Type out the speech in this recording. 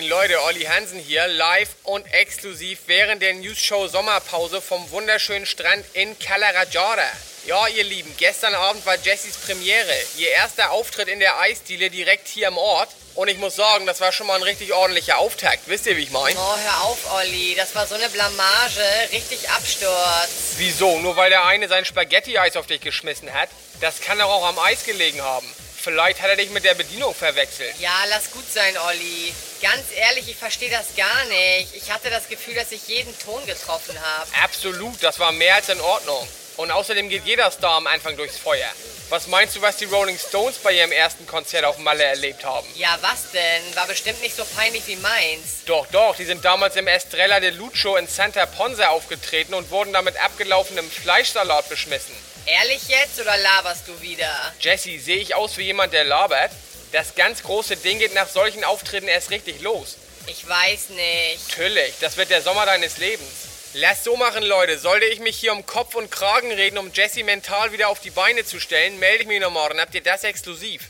Moin Leute, Olli Hansen hier, live und exklusiv während der News-Show Sommerpause vom wunderschönen Strand in Calarajara. Ja, ihr Lieben, gestern Abend war Jessys Premiere. Ihr erster Auftritt in der Eisdiele direkt hier am Ort. Und ich muss sagen, das war schon mal ein richtig ordentlicher Auftakt. Wisst ihr, wie ich meine? Oh, hör auf, Olli. Das war so eine Blamage. Richtig Absturz. Wieso? Nur weil der eine sein Spaghetti-Eis auf dich geschmissen hat? Das kann doch auch am Eis gelegen haben. Vielleicht hat er dich mit der Bedienung verwechselt. Ja, lass gut sein, Olli. Ganz ehrlich, ich verstehe das gar nicht. Ich hatte das Gefühl, dass ich jeden Ton getroffen habe. Absolut, das war mehr als in Ordnung. Und außerdem geht jeder Star am Anfang durchs Feuer. Was meinst du, was die Rolling Stones bei ihrem ersten Konzert auf Malle erlebt haben? Ja, was denn? War bestimmt nicht so peinlich wie meins. Doch, doch, die sind damals im Estrella de Lucho in Santa Ponsa aufgetreten und wurden damit abgelaufenem Fleischsalat beschmissen. Ehrlich jetzt oder laberst du wieder? Jesse, sehe ich aus wie jemand, der labert? Das ganz große Ding geht nach solchen Auftritten erst richtig los. Ich weiß nicht. Natürlich, das wird der Sommer deines Lebens. Lass so machen, Leute. Sollte ich mich hier um Kopf und Kragen reden, um Jesse mental wieder auf die Beine zu stellen, melde ich mich noch morgen. Habt ihr das exklusiv?